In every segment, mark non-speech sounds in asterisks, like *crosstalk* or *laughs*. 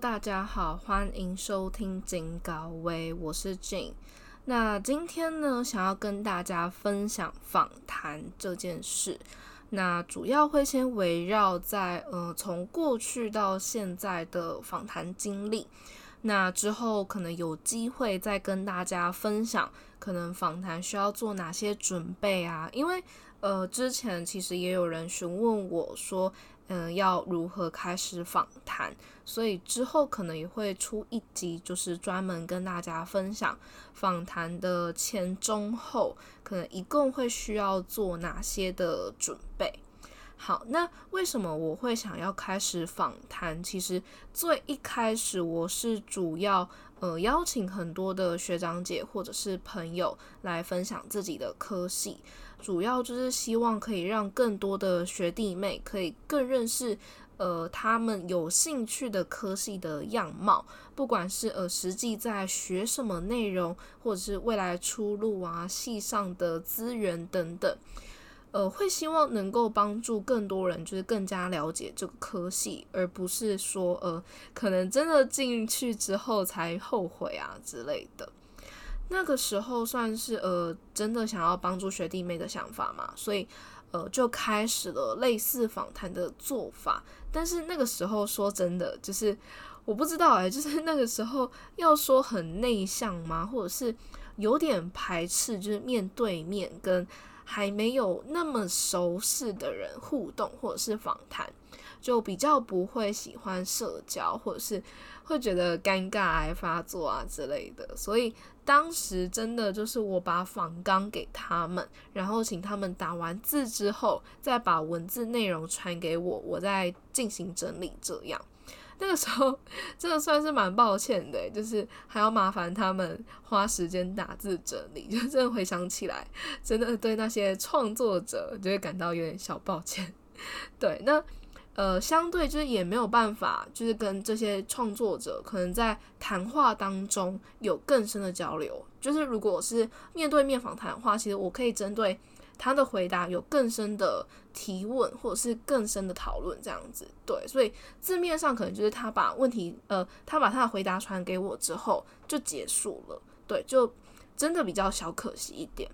大家好，欢迎收听金高威，我是 Jane。那今天呢，想要跟大家分享访谈这件事。那主要会先围绕在呃，从过去到现在的访谈经历。那之后可能有机会再跟大家分享，可能访谈需要做哪些准备啊？因为呃，之前其实也有人询问我说。嗯，要如何开始访谈？所以之后可能也会出一集，就是专门跟大家分享访谈的前、中、后，可能一共会需要做哪些的准备。好，那为什么我会想要开始访谈？其实最一开始我是主要呃邀请很多的学长姐或者是朋友来分享自己的科系。主要就是希望可以让更多的学弟妹可以更认识，呃，他们有兴趣的科系的样貌，不管是呃实际在学什么内容，或者是未来出路啊，系上的资源等等，呃，会希望能够帮助更多人，就是更加了解这个科系，而不是说呃，可能真的进去之后才后悔啊之类的。那个时候算是呃真的想要帮助学弟妹的想法嘛，所以呃就开始了类似访谈的做法。但是那个时候说真的，就是我不知道哎，*laughs* 就是那个时候要说很内向吗，或者是有点排斥，就是面对面跟还没有那么熟识的人互动或者是访谈。就比较不会喜欢社交，或者是会觉得尴尬癌发作啊之类的，所以当时真的就是我把仿纲给他们，然后请他们打完字之后，再把文字内容传给我，我再进行整理。这样 *laughs* 那个时候真的算是蛮抱歉的，就是还要麻烦他们花时间打字整理，*laughs* 就真的回想起来，真的对那些创作者就会感到有点小抱歉。*laughs* 对，那。呃，相对就是也没有办法，就是跟这些创作者可能在谈话当中有更深的交流。就是如果是面对面访谈的话，其实我可以针对他的回答有更深的提问，或者是更深的讨论这样子。对，所以字面上可能就是他把问题，呃，他把他的回答传给我之后就结束了。对，就真的比较小可惜一点。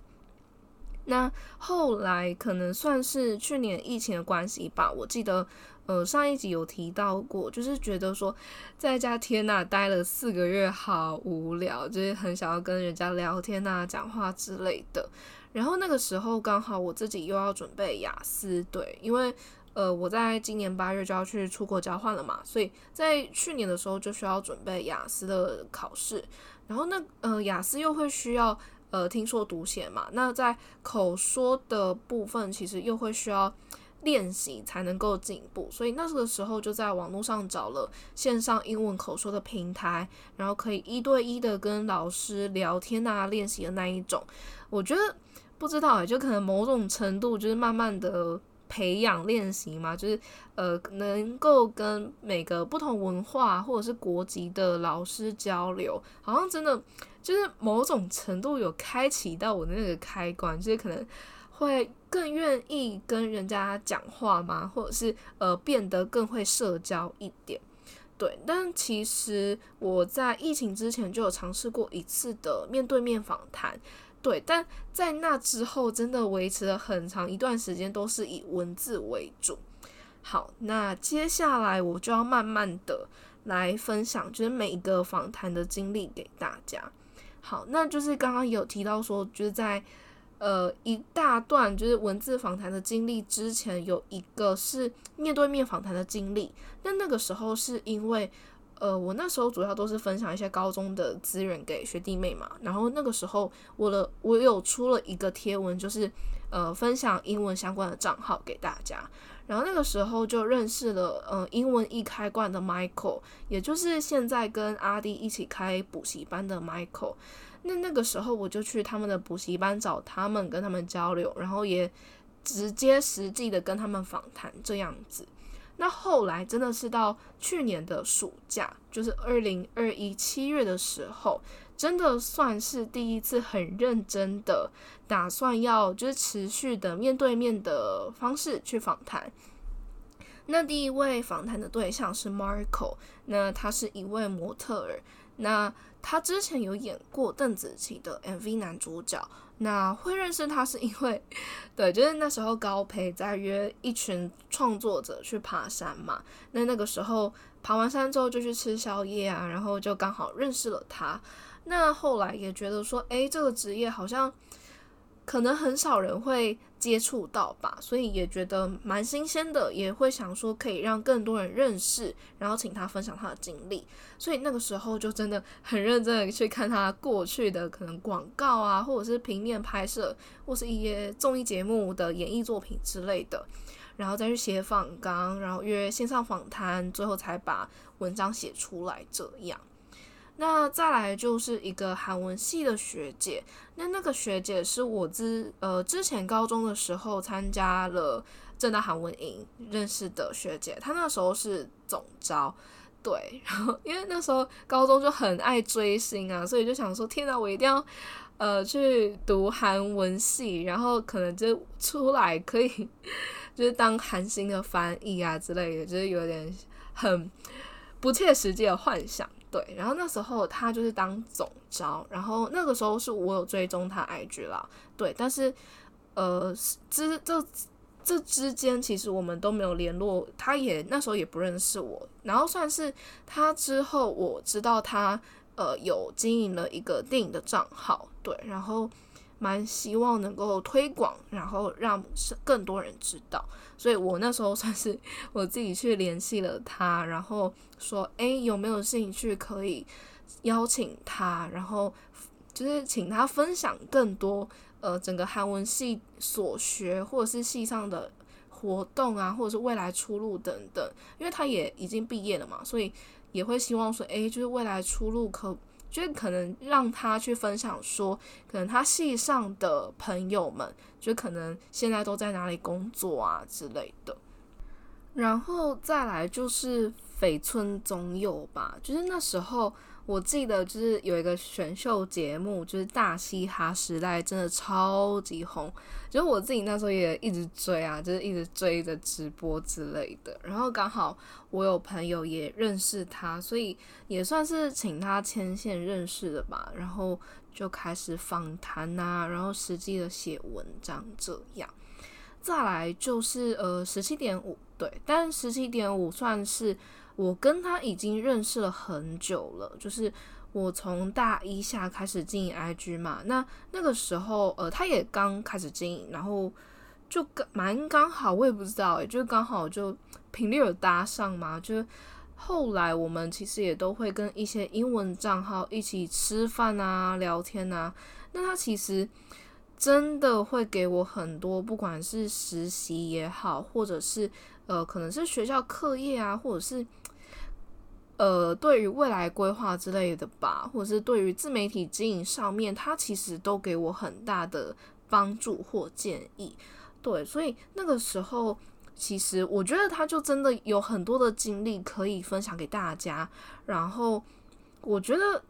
那后来可能算是去年疫情的关系吧，我记得，呃，上一集有提到过，就是觉得说在家天呐待了四个月好无聊，就是很想要跟人家聊天呐、讲话之类的。然后那个时候刚好我自己又要准备雅思，对，因为呃我在今年八月就要去出国交换了嘛，所以在去年的时候就需要准备雅思的考试，然后那呃雅思又会需要。呃，听说读写嘛，那在口说的部分，其实又会需要练习才能够进步，所以那个时候就在网络上找了线上英文口说的平台，然后可以一对一的跟老师聊天啊，练习的那一种。我觉得不知道哎，就可能某种程度就是慢慢的培养练习嘛，就是呃，能够跟每个不同文化或者是国籍的老师交流，好像真的。就是某种程度有开启到我的那个开关，就是可能会更愿意跟人家讲话嘛，或者是呃变得更会社交一点。对，但其实我在疫情之前就有尝试过一次的面对面访谈，对，但在那之后真的维持了很长一段时间都是以文字为主。好，那接下来我就要慢慢的来分享，就是每一个访谈的经历给大家。好，那就是刚刚有提到说，就是在呃一大段就是文字访谈的经历之前，有一个是面对面访谈的经历。那那个时候是因为呃我那时候主要都是分享一些高中的资源给学弟妹嘛，然后那个时候我的我有出了一个贴文，就是呃分享英文相关的账号给大家。然后那个时候就认识了，呃，英文一开罐的 Michael，也就是现在跟阿弟一起开补习班的 Michael。那那个时候我就去他们的补习班找他们，跟他们交流，然后也直接实际的跟他们访谈这样子。那后来真的是到去年的暑假，就是二零二一七月的时候。真的算是第一次很认真的打算要就是持续的面对面的方式去访谈。那第一位访谈的对象是 Marco，那他是一位模特儿，那他之前有演过邓紫棋的 MV 男主角。那会认识他是因为，对，就是那时候高培在约一群创作者去爬山嘛。那那个时候爬完山之后就去吃宵夜啊，然后就刚好认识了他。那后来也觉得说，哎，这个职业好像。可能很少人会接触到吧，所以也觉得蛮新鲜的，也会想说可以让更多人认识，然后请他分享他的经历。所以那个时候就真的很认真的去看他过去的可能广告啊，或者是平面拍摄，或是一些综艺节目的演艺作品之类的，然后再去写访纲，然后约线上访谈，最后才把文章写出来这样。那再来就是一个韩文系的学姐，那那个学姐是我之呃之前高中的时候参加了正大韩文营认识的学姐，她那时候是总招，对，然后因为那时候高中就很爱追星啊，所以就想说，天哪，我一定要呃去读韩文系，然后可能就出来可以 *laughs* 就是当韩星的翻译啊之类的，就是有点很不切实际的幻想。对，然后那时候他就是当总招，然后那个时候是我有追踪他 IG 啦，对，但是呃之这这之间其实我们都没有联络，他也那时候也不认识我，然后算是他之后我知道他呃有经营了一个电影的账号，对，然后。蛮希望能够推广，然后让更多人知道，所以我那时候算是我自己去联系了他，然后说，哎，有没有兴趣可以邀请他，然后就是请他分享更多，呃，整个韩文系所学或者是系上的活动啊，或者是未来出路等等，因为他也已经毕业了嘛，所以也会希望说，哎，就是未来出路可。就可能让他去分享说，可能他系上的朋友们，就可能现在都在哪里工作啊之类的。然后再来就是绯村总有吧，就是那时候。我记得就是有一个选秀节目，就是大嘻哈时代，真的超级红。就是我自己那时候也一直追啊，就是一直追着直播之类的。然后刚好我有朋友也认识他，所以也算是请他牵线认识的吧。然后就开始访谈啊，然后实际的写文章这样。再来就是呃十七点五，对，但十七点五算是。我跟他已经认识了很久了，就是我从大一下开始经营 IG 嘛，那那个时候呃他也刚开始经营，然后就蛮刚好，我也不知道，就刚好就频率有搭上嘛，就后来我们其实也都会跟一些英文账号一起吃饭啊、聊天啊，那他其实真的会给我很多，不管是实习也好，或者是呃可能是学校课业啊，或者是。呃，对于未来规划之类的吧，或者是对于自媒体经营上面，他其实都给我很大的帮助或建议。对，所以那个时候，其实我觉得他就真的有很多的经历可以分享给大家。然后我觉得，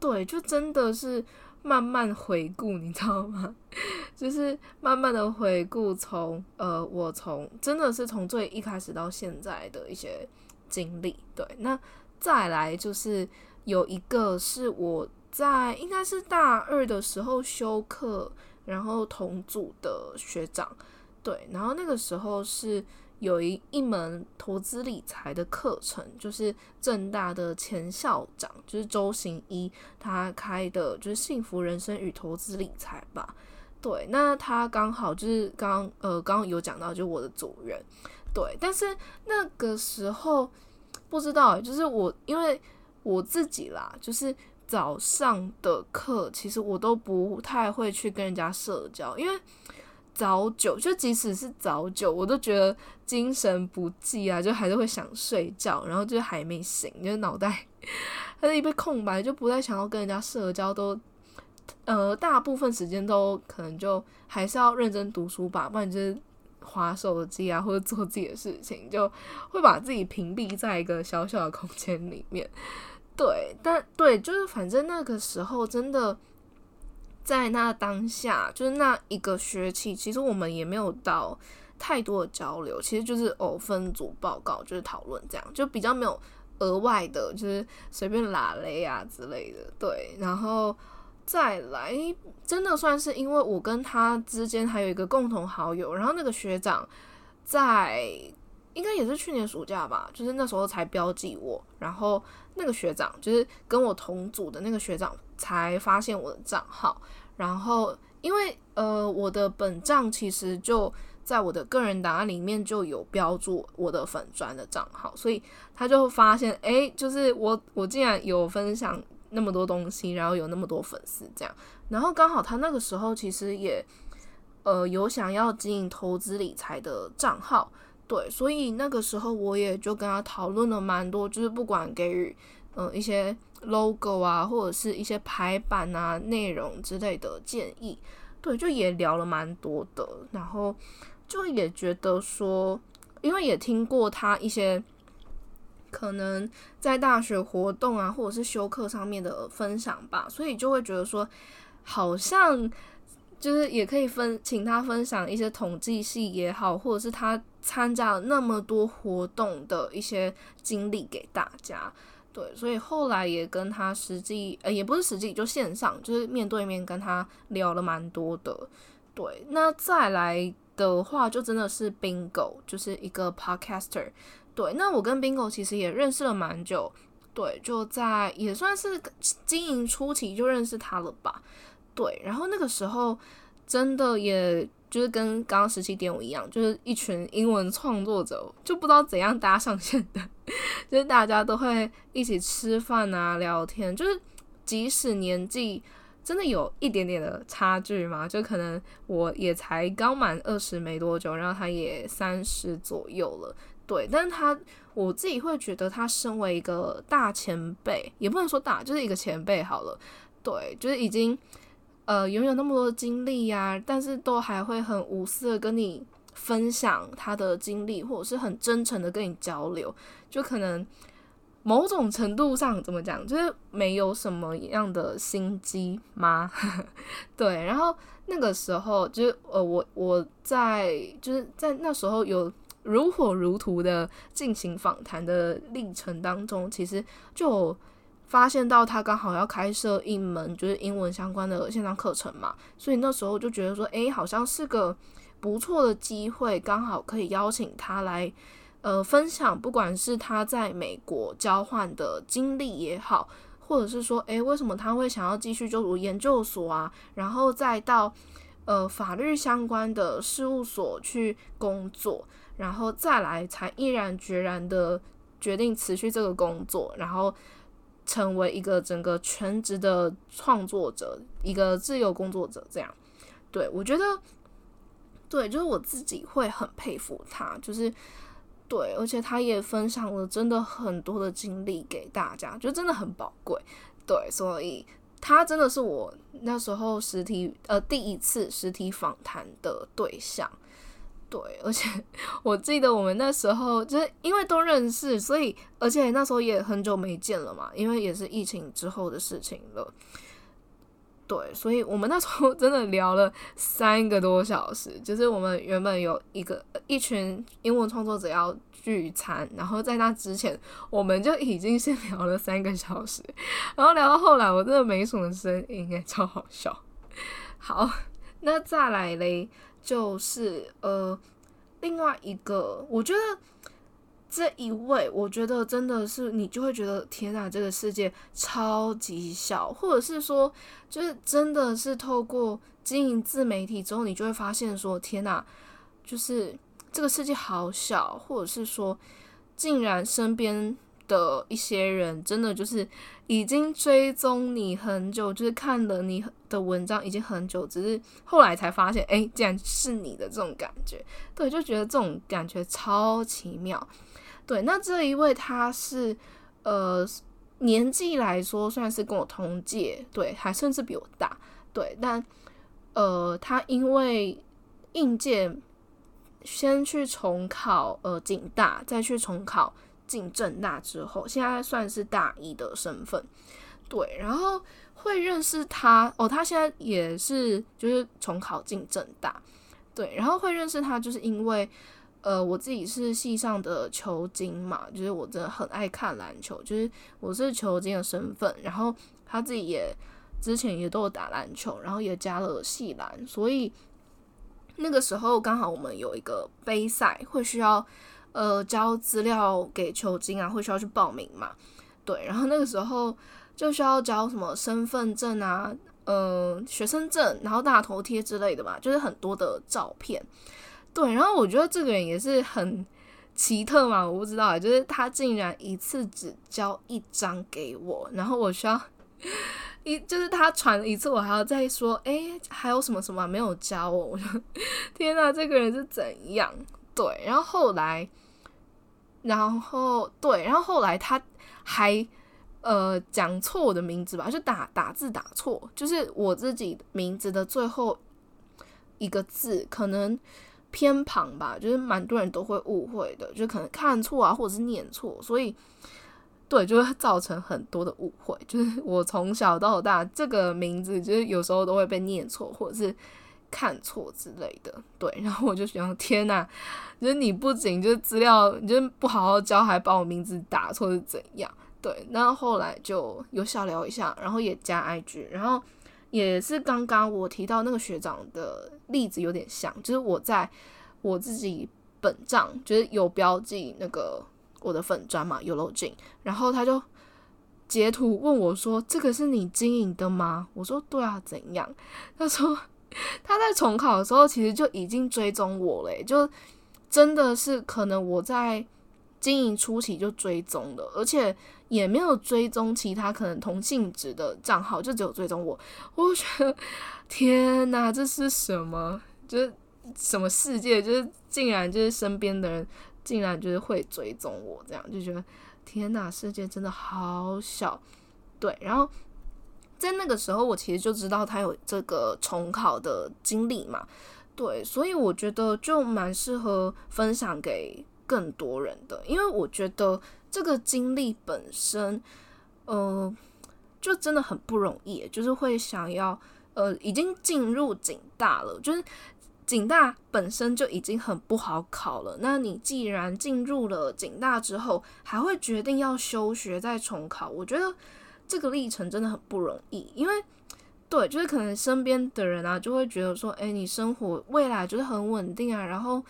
对，就真的是慢慢回顾，你知道吗？*laughs* 就是慢慢的回顾，从呃，我从真的是从最一开始到现在的一些经历。对，那。再来就是有一个是我在应该是大二的时候休课，然后同组的学长，对，然后那个时候是有一一门投资理财的课程，就是正大的前校长就是周行一他开的，就是幸福人生与投资理财吧，对，那他刚好就是刚呃刚刚有讲到就我的组员，对，但是那个时候。不知道，就是我，因为我自己啦，就是早上的课，其实我都不太会去跟人家社交，因为早九，就即使是早九，我都觉得精神不济啊，就还是会想睡觉，然后就还没醒，就脑袋 *laughs* 它是一被空白，就不太想要跟人家社交，都呃大部分时间都可能就还是要认真读书吧，不然就是。划手机啊，或者做自己的事情，就会把自己屏蔽在一个小小的空间里面。对，但对，就是反正那个时候真的在那当下，就是那一个学期，其实我们也没有到太多的交流，其实就是哦分组报告，就是讨论这样，就比较没有额外的，就是随便拉雷啊之类的。对，然后再来，真的算是因为我跟他之间还有一个共同好友，然后那个学长在应该也是去年暑假吧，就是那时候才标记我，然后那个学长就是跟我同组的那个学长才发现我的账号，然后因为呃我的本账其实就。在我的个人档案里面就有标注我的粉砖的账号，所以他就发现，哎，就是我我竟然有分享那么多东西，然后有那么多粉丝这样，然后刚好他那个时候其实也呃有想要经营投资理财的账号，对，所以那个时候我也就跟他讨论了蛮多，就是不管给予呃一些 logo 啊，或者是一些排版啊、内容之类的建议，对，就也聊了蛮多的，然后。就也觉得说，因为也听过他一些可能在大学活动啊，或者是修课上面的分享吧，所以就会觉得说，好像就是也可以分请他分享一些统计系也好，或者是他参加了那么多活动的一些经历给大家。对，所以后来也跟他实际呃，也不是实际，就线上，就是面对面跟他聊了蛮多的。对，那再来。的话，就真的是 Bingo，就是一个 Podcaster。对，那我跟 Bingo 其实也认识了蛮久，对，就在也算是经营初期就认识他了吧。对，然后那个时候真的也就是跟刚刚十七点五一样，就是一群英文创作者，就不知道怎样搭上线的，就是大家都会一起吃饭啊、聊天，就是即使年纪。真的有一点点的差距吗？就可能我也才刚满二十没多久，然后他也三十左右了，对。但是他我自己会觉得，他身为一个大前辈，也不能说大，就是一个前辈好了，对，就是已经呃拥有那么多的经历呀，但是都还会很无私的跟你分享他的经历，或者是很真诚的跟你交流，就可能。某种程度上怎么讲，就是没有什么样的心机吗？*laughs* 对，然后那个时候就是呃，我我在就是在那时候有如火如荼的进行访谈的历程当中，其实就发现到他刚好要开设一门就是英文相关的线上课程嘛，所以那时候就觉得说，诶，好像是个不错的机会，刚好可以邀请他来。呃，分享不管是他在美国交换的经历也好，或者是说，诶，为什么他会想要继续就读研究所啊？然后再到呃法律相关的事务所去工作，然后再来才毅然决然的决定辞去这个工作，然后成为一个整个全职的创作者，一个自由工作者。这样，对我觉得，对，就是我自己会很佩服他，就是。对，而且他也分享了真的很多的经历给大家，就真的很宝贵。对，所以他真的是我那时候实体呃第一次实体访谈的对象。对，而且 *laughs* 我记得我们那时候就是因为都认识，所以而且那时候也很久没见了嘛，因为也是疫情之后的事情了。对，所以我们那时候 *laughs* 真的聊了三个多小时。就是我们原本有一个一群英文创作者要聚餐，然后在那之前，我们就已经先聊了三个小时，然后聊到后来，我真的没什么声音，哎，超好笑。*laughs* 好，那再来嘞，就是呃，另外一个，我觉得。这一位，我觉得真的是你就会觉得天哪，这个世界超级小，或者是说，就是真的是透过经营自媒体之后，你就会发现说天哪，就是这个世界好小，或者是说，竟然身边的一些人真的就是已经追踪你很久，就是看了你的文章已经很久，只是后来才发现，哎，竟然是你的这种感觉，对，就觉得这种感觉超奇妙。对，那这一位他是，呃，年纪来说算是跟我同届，对，还甚至比我大，对，但，呃，他因为应届先去重考，呃，警大，再去重考进正大之后，现在算是大一的身份，对，然后会认识他，哦，他现在也是就是重考进正大，对，然后会认识他，就是因为呃，我自己是系上的球精嘛，就是我真的很爱看篮球，就是我是球精的身份，然后他自己也之前也都有打篮球，然后也加了系篮，所以那个时候刚好我们有一个杯赛，会需要呃交资料给球精啊，会需要去报名嘛，对，然后那个时候就需要交什么身份证啊。嗯，学生证，然后大头贴之类的吧，就是很多的照片。对，然后我觉得这个人也是很奇特嘛，我不知道，就是他竟然一次只交一张给我，然后我需要一，就是他传一次，我还要再说，哎，还有什么什么没有交我，我说 *laughs* 天哪，这个人是怎样？对，然后后来，然后对，然后后来他还。呃，讲错我的名字吧，就打打字打错，就是我自己名字的最后一个字可能偏旁吧，就是蛮多人都会误会的，就可能看错啊，或者是念错，所以对，就会造成很多的误会。就是我从小到大这个名字，就是有时候都会被念错，或者是看错之类的。对，然后我就想，天呐，就是你不仅就是资料，你就不好好教，还把我名字打错是怎样？对，然后后来就有小聊一下，然后也加 IG，然后也是刚刚我提到那个学长的例子有点像，就是我在我自己本账就是有标记那个我的粉砖嘛，有漏进，然后他就截图问我说：“这个是你经营的吗？”我说：“对啊，怎样？”他说他在重考的时候其实就已经追踪我了，就真的是可能我在经营初期就追踪了，而且。也没有追踪其他可能同性质的账号，就只有追踪我。我觉得天哪，这是什么？就是什么世界？就是竟然就是身边的人竟然就是会追踪我，这样就觉得天哪，世界真的好小。对，然后在那个时候，我其实就知道他有这个重考的经历嘛。对，所以我觉得就蛮适合分享给更多人的，因为我觉得。这个经历本身，呃，就真的很不容易，就是会想要，呃，已经进入警大了，就是警大本身就已经很不好考了。那你既然进入了警大之后，还会决定要休学再重考，我觉得这个历程真的很不容易。因为，对，就是可能身边的人啊，就会觉得说，哎，你生活未来就是很稳定啊，然后。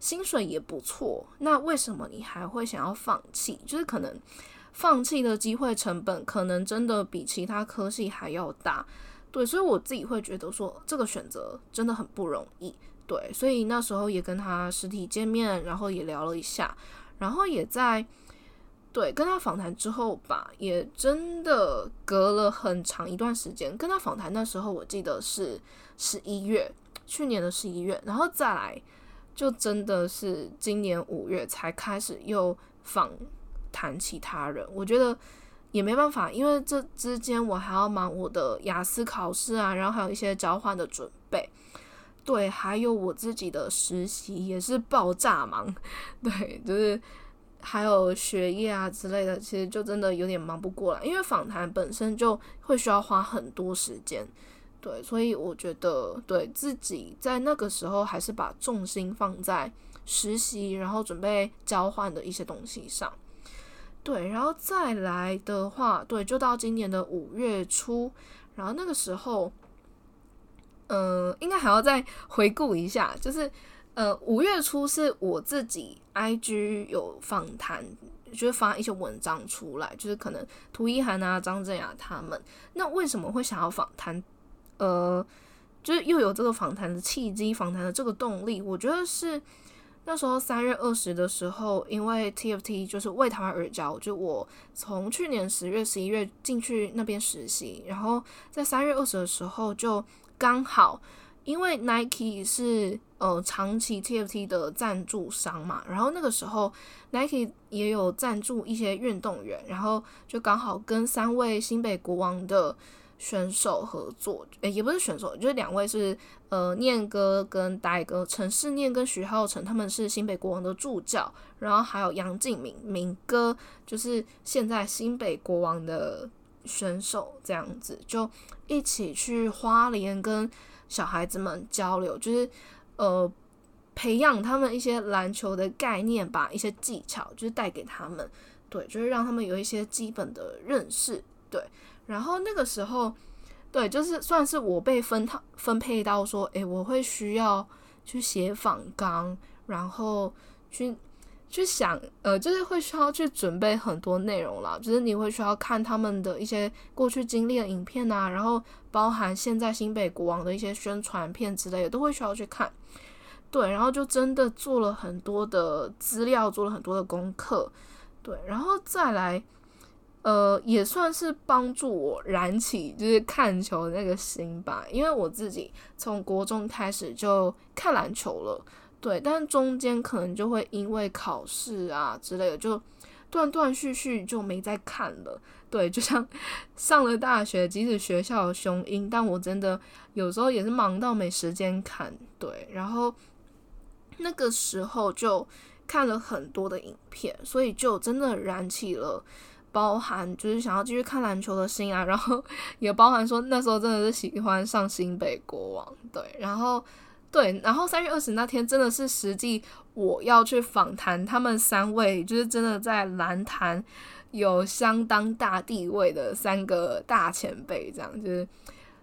薪水也不错，那为什么你还会想要放弃？就是可能放弃的机会成本可能真的比其他科系还要大，对，所以我自己会觉得说这个选择真的很不容易，对，所以那时候也跟他实体见面，然后也聊了一下，然后也在对跟他访谈之后吧，也真的隔了很长一段时间。跟他访谈，那时候我记得是十一月，去年的十一月，然后再来。就真的是今年五月才开始又访谈其他人，我觉得也没办法，因为这之间我还要忙我的雅思考试啊，然后还有一些交换的准备，对，还有我自己的实习也是爆炸忙，*laughs* 对，就是还有学业啊之类的，其实就真的有点忙不过来，因为访谈本身就会需要花很多时间。对，所以我觉得对自己在那个时候还是把重心放在实习，然后准备交换的一些东西上。对，然后再来的话，对，就到今年的五月初，然后那个时候，嗯，应该还要再回顾一下，就是呃，五月初是我自己 IG 有访谈，就是发一些文章出来，就是可能涂一涵啊、张振雅他们，那为什么会想要访谈？呃，就是又有这个访谈的契机，访谈的这个动力，我觉得是那时候三月二十的时候，因为 TFT 就是为台湾而教，就我从去年十月、十一月进去那边实习，然后在三月二十的时候就刚好，因为 Nike 是呃长期 TFT 的赞助商嘛，然后那个时候 Nike 也有赞助一些运动员，然后就刚好跟三位新北国王的。选手合作，诶，也不是选手，就是两位是呃念哥跟戴哥，陈世念跟徐浩成，他们是新北国王的助教，然后还有杨敬明明哥，就是现在新北国王的选手，这样子就一起去花莲跟小孩子们交流，就是呃培养他们一些篮球的概念吧，一些技巧，就是带给他们，对，就是让他们有一些基本的认识，对。然后那个时候，对，就是算是我被分套分配到说，诶，我会需要去写访纲，然后去。去想，呃，就是会需要去准备很多内容啦，就是你会需要看他们的一些过去经历的影片啊，然后包含现在新北国王的一些宣传片之类的，都会需要去看。对，然后就真的做了很多的资料，做了很多的功课。对，然后再来，呃，也算是帮助我燃起就是看球的那个心吧，因为我自己从国中开始就看篮球了。对，但中间可能就会因为考试啊之类的，就断断续续就没再看了。对，就像 *laughs* 上了大学，即使学校有雄鹰，但我真的有时候也是忙到没时间看。对，然后那个时候就看了很多的影片，所以就真的燃起了包含就是想要继续看篮球的心啊，然后 *laughs* 也包含说那时候真的是喜欢上新北国王。对，然后。对，然后三月二十那天真的是实际我要去访谈他们三位，就是真的在篮坛有相当大地位的三个大前辈，这样就是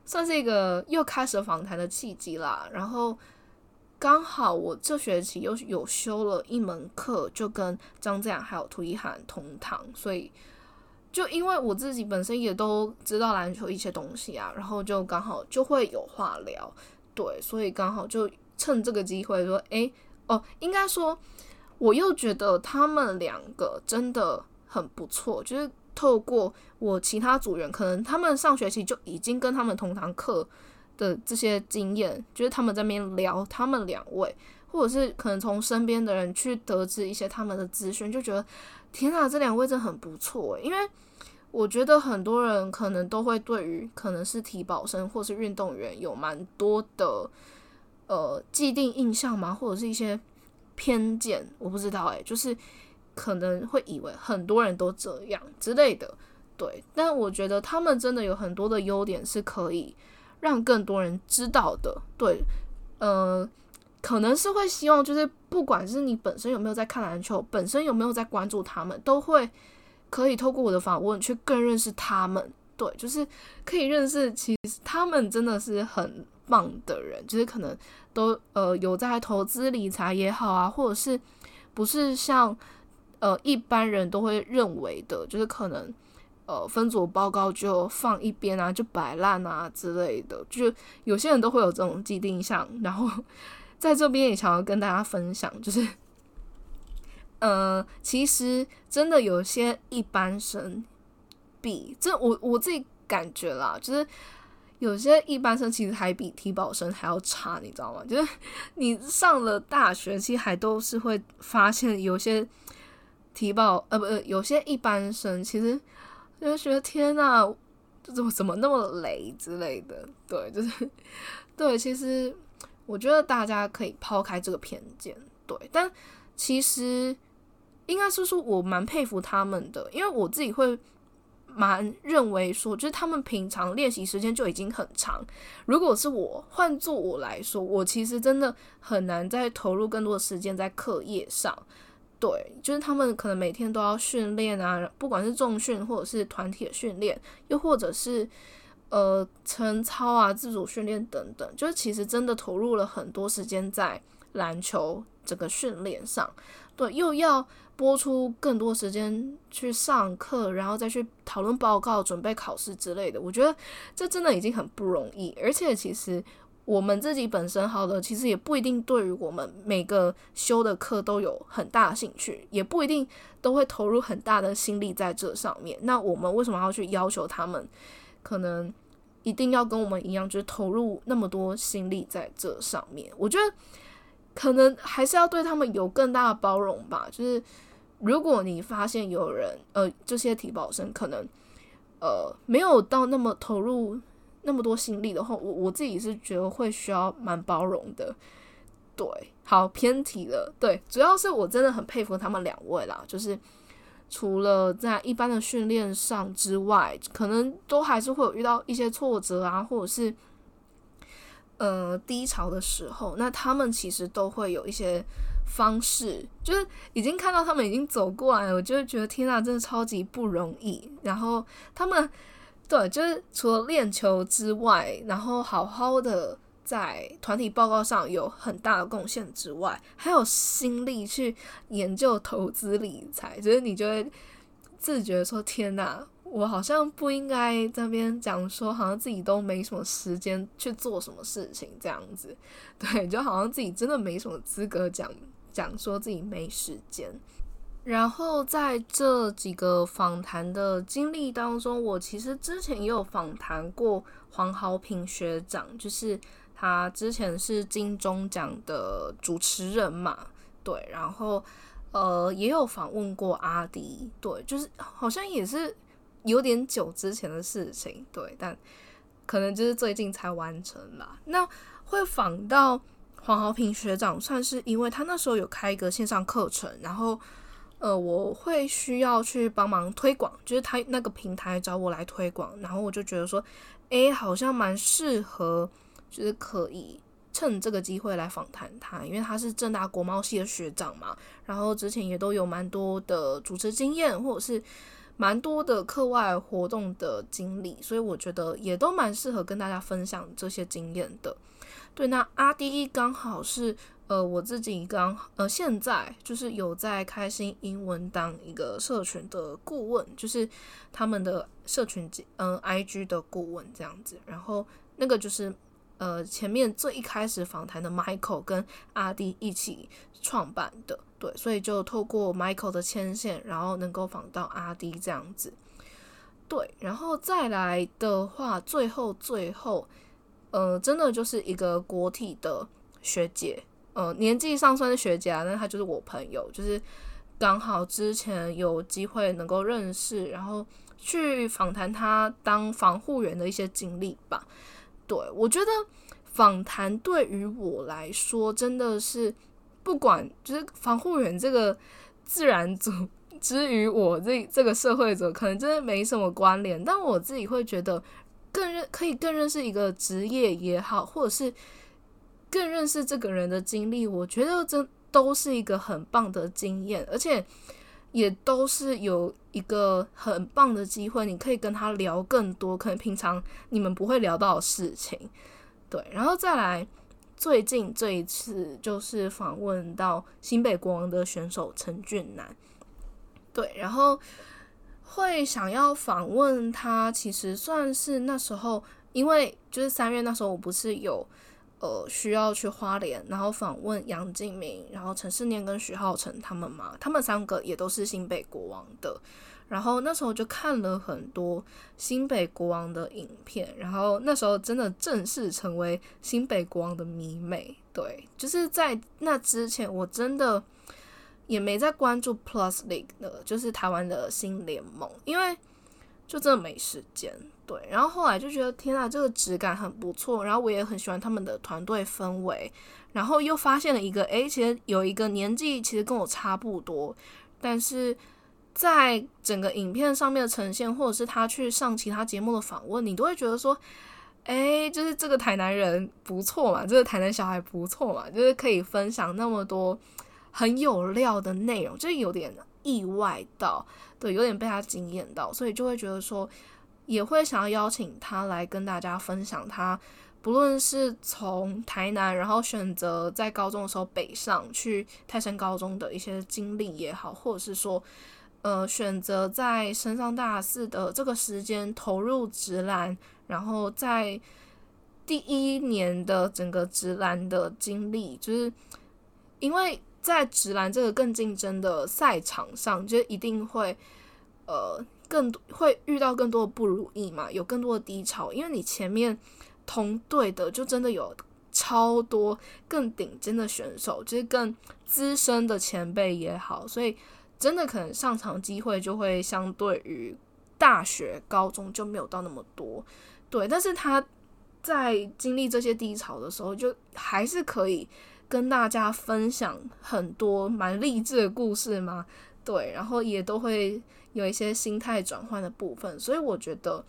算是一个又开始访谈的契机啦。然后刚好我这学期又有修了一门课，就跟张志阳还有涂一涵同堂，所以就因为我自己本身也都知道篮球一些东西啊，然后就刚好就会有话聊。对，所以刚好就趁这个机会说，诶，哦，应该说，我又觉得他们两个真的很不错，就是透过我其他组员，可能他们上学期就已经跟他们同堂课的这些经验，就是他们在那边聊他们两位，或者是可能从身边的人去得知一些他们的资讯，就觉得天哪，这两位真的很不错，因为。我觉得很多人可能都会对于可能是体保生或是运动员有蛮多的呃既定印象嘛，或者是一些偏见，我不知道诶，就是可能会以为很多人都这样之类的，对。但我觉得他们真的有很多的优点是可以让更多人知道的，对，呃，可能是会希望就是不管是你本身有没有在看篮球，本身有没有在关注他们，都会。可以透过我的访问去更认识他们，对，就是可以认识，其实他们真的是很棒的人，就是可能都呃有在投资理财也好啊，或者是不是像呃一般人都会认为的，就是可能呃分组报告就放一边啊，就摆烂啊之类的，就有些人都会有这种既定印象，然后 *laughs* 在这边也想要跟大家分享，就是。呃，其实真的有些一般生比这我我自己感觉啦，就是有些一般生其实还比体保生还要差，你知道吗？就是你上了大学，其实还都是会发现有些体保呃不有些一般生其实就觉得天呐，怎么怎么那么雷之类的，对，就是对，其实我觉得大家可以抛开这个偏见，对，但其实。应该是说，我蛮佩服他们的，因为我自己会蛮认为说，就是他们平常练习时间就已经很长。如果是我换做我来说，我其实真的很难再投入更多的时间在课业上。对，就是他们可能每天都要训练啊，不管是重训或者是团体训练，又或者是呃晨操啊、自主训练等等，就是其实真的投入了很多时间在篮球这个训练上。对，又要。播出更多时间去上课，然后再去讨论报告、准备考试之类的，我觉得这真的已经很不容易。而且其实我们自己本身好的，其实也不一定对于我们每个修的课都有很大兴趣，也不一定都会投入很大的心力在这上面。那我们为什么要去要求他们，可能一定要跟我们一样，就是投入那么多心力在这上面？我觉得可能还是要对他们有更大的包容吧，就是。如果你发现有人，呃，这些体保生可能，呃，没有到那么投入那么多心力的话，我我自己是觉得会需要蛮包容的。对，好偏题了。对，主要是我真的很佩服他们两位啦，就是除了在一般的训练上之外，可能都还是会有遇到一些挫折啊，或者是，呃低潮的时候，那他们其实都会有一些方式，就是已经看到他们已经走过来，我就会觉得天呐，真的超级不容易。然后他们对，就是除了练球之外，然后好好的。在团体报告上有很大的贡献之外，还有心力去研究投资理财，就是你就会自觉说：“天哪，我好像不应该这边讲说，好像自己都没什么时间去做什么事情这样子。*laughs* ”对，就好像自己真的没什么资格讲讲说自己没时间。然后在这几个访谈的经历当中，我其实之前也有访谈过黄豪平学长，就是。他之前是金钟奖的主持人嘛，对，然后呃也有访问过阿迪，对，就是好像也是有点久之前的事情，对，但可能就是最近才完成啦。那会访到黄豪平学长，算是因为他那时候有开一个线上课程，然后呃我会需要去帮忙推广，就是他那个平台找我来推广，然后我就觉得说，诶，好像蛮适合。就是可以趁这个机会来访谈他，因为他是正大国贸系的学长嘛，然后之前也都有蛮多的主持经验，或者是蛮多的课外活动的经历，所以我觉得也都蛮适合跟大家分享这些经验的。对，那阿迪刚好是呃我自己刚呃现在就是有在开心英文当一个社群的顾问，就是他们的社群嗯 IG 的顾问这样子，然后那个就是。呃，前面最一开始访谈的 Michael 跟阿迪一起创办的，对，所以就透过 Michael 的牵线，然后能够访到阿迪这样子，对，然后再来的话，最后最后，呃，真的就是一个国体的学姐，呃，年纪上算是学姐啊，那她就是我朋友，就是刚好之前有机会能够认识，然后去访谈她当防护员的一些经历吧。对，我觉得访谈对于我来说真的是，不管就是防护员这个自然组之于我这这个社会者，可能真的没什么关联。但我自己会觉得，更认可以更认识一个职业也好，或者是更认识这个人的经历，我觉得这都是一个很棒的经验，而且。也都是有一个很棒的机会，你可以跟他聊更多可能平常你们不会聊到的事情，对。然后再来，最近这一次就是访问到新北国王的选手陈俊南，对。然后会想要访问他，其实算是那时候，因为就是三月那时候我不是有。呃，需要去花莲，然后访问杨敬明，然后陈世念跟徐浩成他们嘛，他们三个也都是新北国王的。然后那时候就看了很多新北国王的影片，然后那时候真的正式成为新北国王的迷妹。对，就是在那之前，我真的也没在关注 Plus League 的，就是台湾的新联盟，因为就真的没时间。对，然后后来就觉得天啊，这个质感很不错，然后我也很喜欢他们的团队氛围，然后又发现了一个，诶，其实有一个年纪其实跟我差不多，但是在整个影片上面的呈现，或者是他去上其他节目的访问，你都会觉得说，诶，就是这个台南人不错嘛，这个台南小孩不错嘛，就是可以分享那么多很有料的内容，就有点意外到，对，有点被他惊艳到，所以就会觉得说。也会想要邀请他来跟大家分享他，不论是从台南，然后选择在高中的时候北上去泰山高中的一些经历也好，或者是说，呃，选择在升上大四的这个时间投入直男，然后在第一年的整个直男的经历，就是因为在直男这个更竞争的赛场上，就一定会，呃。更会遇到更多的不如意嘛，有更多的低潮，因为你前面同队的就真的有超多更顶尖的选手，就是更资深的前辈也好，所以真的可能上场机会就会相对于大学、高中就没有到那么多。对，但是他在经历这些低潮的时候，就还是可以跟大家分享很多蛮励志的故事嘛。对，然后也都会。有一些心态转换的部分，所以我觉得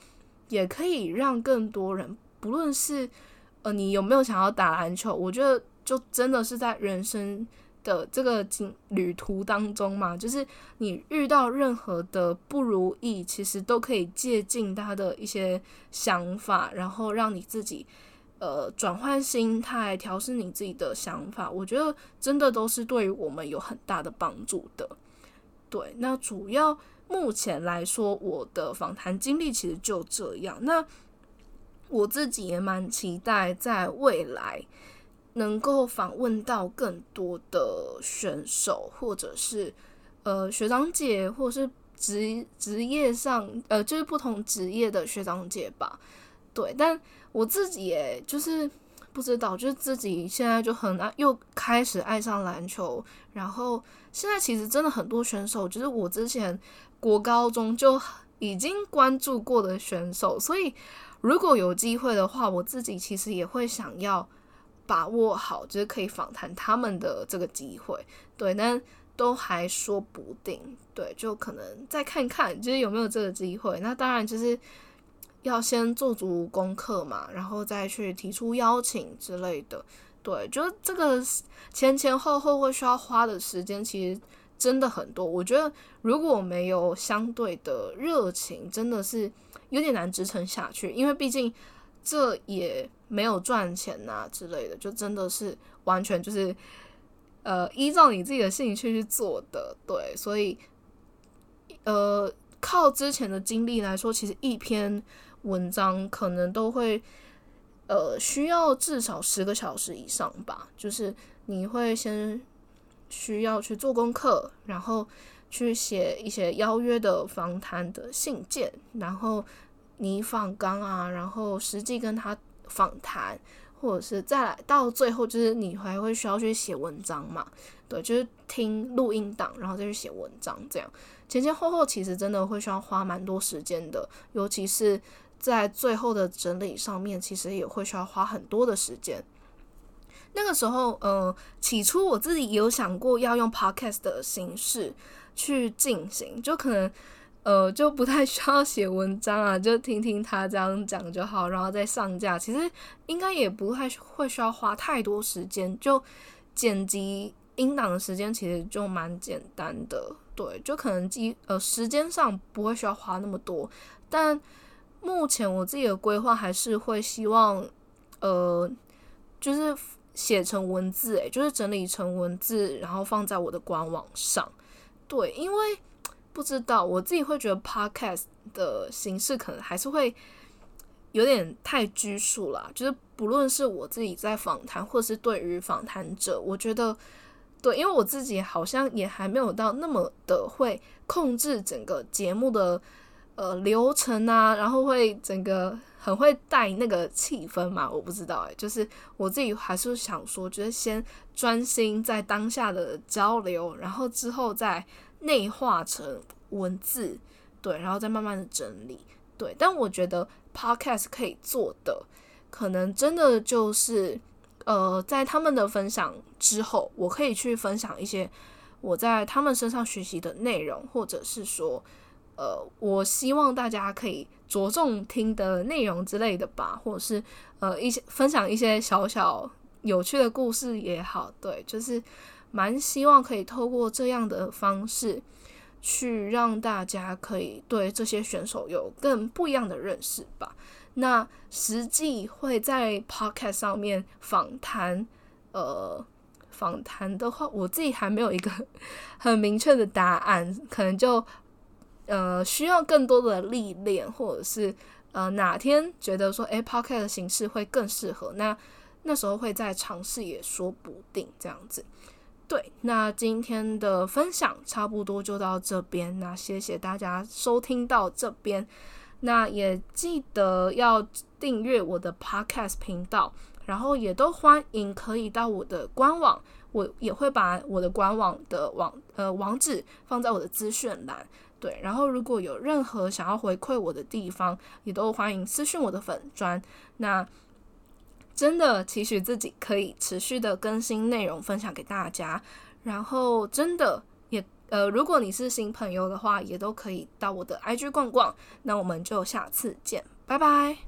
也可以让更多人，不论是呃，你有没有想要打篮球？我觉得就真的是在人生的这个经旅途当中嘛，就是你遇到任何的不如意，其实都可以借鉴他的一些想法，然后让你自己呃转换心态，调试你自己的想法。我觉得真的都是对于我们有很大的帮助的。对，那主要目前来说，我的访谈经历其实就这样。那我自己也蛮期待在未来能够访问到更多的选手，或者是呃学长姐，或者是职职业上呃就是不同职业的学长姐吧。对，但我自己也就是不知道，就是自己现在就很爱又开始爱上篮球，然后。现在其实真的很多选手，就是我之前国高中就已经关注过的选手，所以如果有机会的话，我自己其实也会想要把握好，就是可以访谈他们的这个机会。对，但都还说不定。对，就可能再看看，就是有没有这个机会。那当然就是要先做足功课嘛，然后再去提出邀请之类的。对，就是这个前前后后会需要花的时间，其实真的很多。我觉得如果没有相对的热情，真的是有点难支撑下去。因为毕竟这也没有赚钱呐之类的，就真的是完全就是呃依照你自己的兴趣去做的。对，所以呃靠之前的经历来说，其实一篇文章可能都会。呃，需要至少十个小时以上吧。就是你会先需要去做功课，然后去写一些邀约的访谈的信件，然后你访纲啊，然后实际跟他访谈，或者是再来到最后，就是你还会需要去写文章嘛？对，就是听录音档，然后再去写文章，这样前前后后其实真的会需要花蛮多时间的，尤其是。在最后的整理上面，其实也会需要花很多的时间。那个时候，呃，起初我自己有想过要用 podcast 的形式去进行，就可能，呃，就不太需要写文章啊，就听听他这样讲就好，然后再上架。其实应该也不太会需要花太多时间，就剪辑音档的时间其实就蛮简单的。对，就可能机呃时间上不会需要花那么多，但。目前我自己的规划还是会希望，呃，就是写成文字，诶，就是整理成文字，然后放在我的官网上。对，因为不知道我自己会觉得 podcast 的形式可能还是会有点太拘束啦。就是不论是我自己在访谈，或是对于访谈者，我觉得对，因为我自己好像也还没有到那么的会控制整个节目的。呃，流程啊，然后会整个很会带那个气氛嘛，我不知道哎，就是我自己还是想说，就是先专心在当下的交流，然后之后再内化成文字，对，然后再慢慢的整理，对。但我觉得 podcast 可以做的，可能真的就是，呃，在他们的分享之后，我可以去分享一些我在他们身上学习的内容，或者是说。呃，我希望大家可以着重听的内容之类的吧，或者是呃一些分享一些小小有趣的故事也好，对，就是蛮希望可以透过这样的方式去让大家可以对这些选手有更不一样的认识吧。那实际会在 podcast 上面访谈，呃，访谈的话，我自己还没有一个 *laughs* 很明确的答案，可能就。呃，需要更多的历练，或者是呃哪天觉得说，诶 p o c k e t 的形式会更适合，那那时候会再尝试也说不定这样子。对，那今天的分享差不多就到这边，那谢谢大家收听到这边，那也记得要订阅我的 podcast 频道，然后也都欢迎可以到我的官网，我也会把我的官网的网呃网址放在我的资讯栏。对，然后如果有任何想要回馈我的地方，也都欢迎私信我的粉砖。那真的其实自己可以持续的更新内容，分享给大家。然后真的也呃，如果你是新朋友的话，也都可以到我的 IG 逛逛。那我们就下次见，拜拜。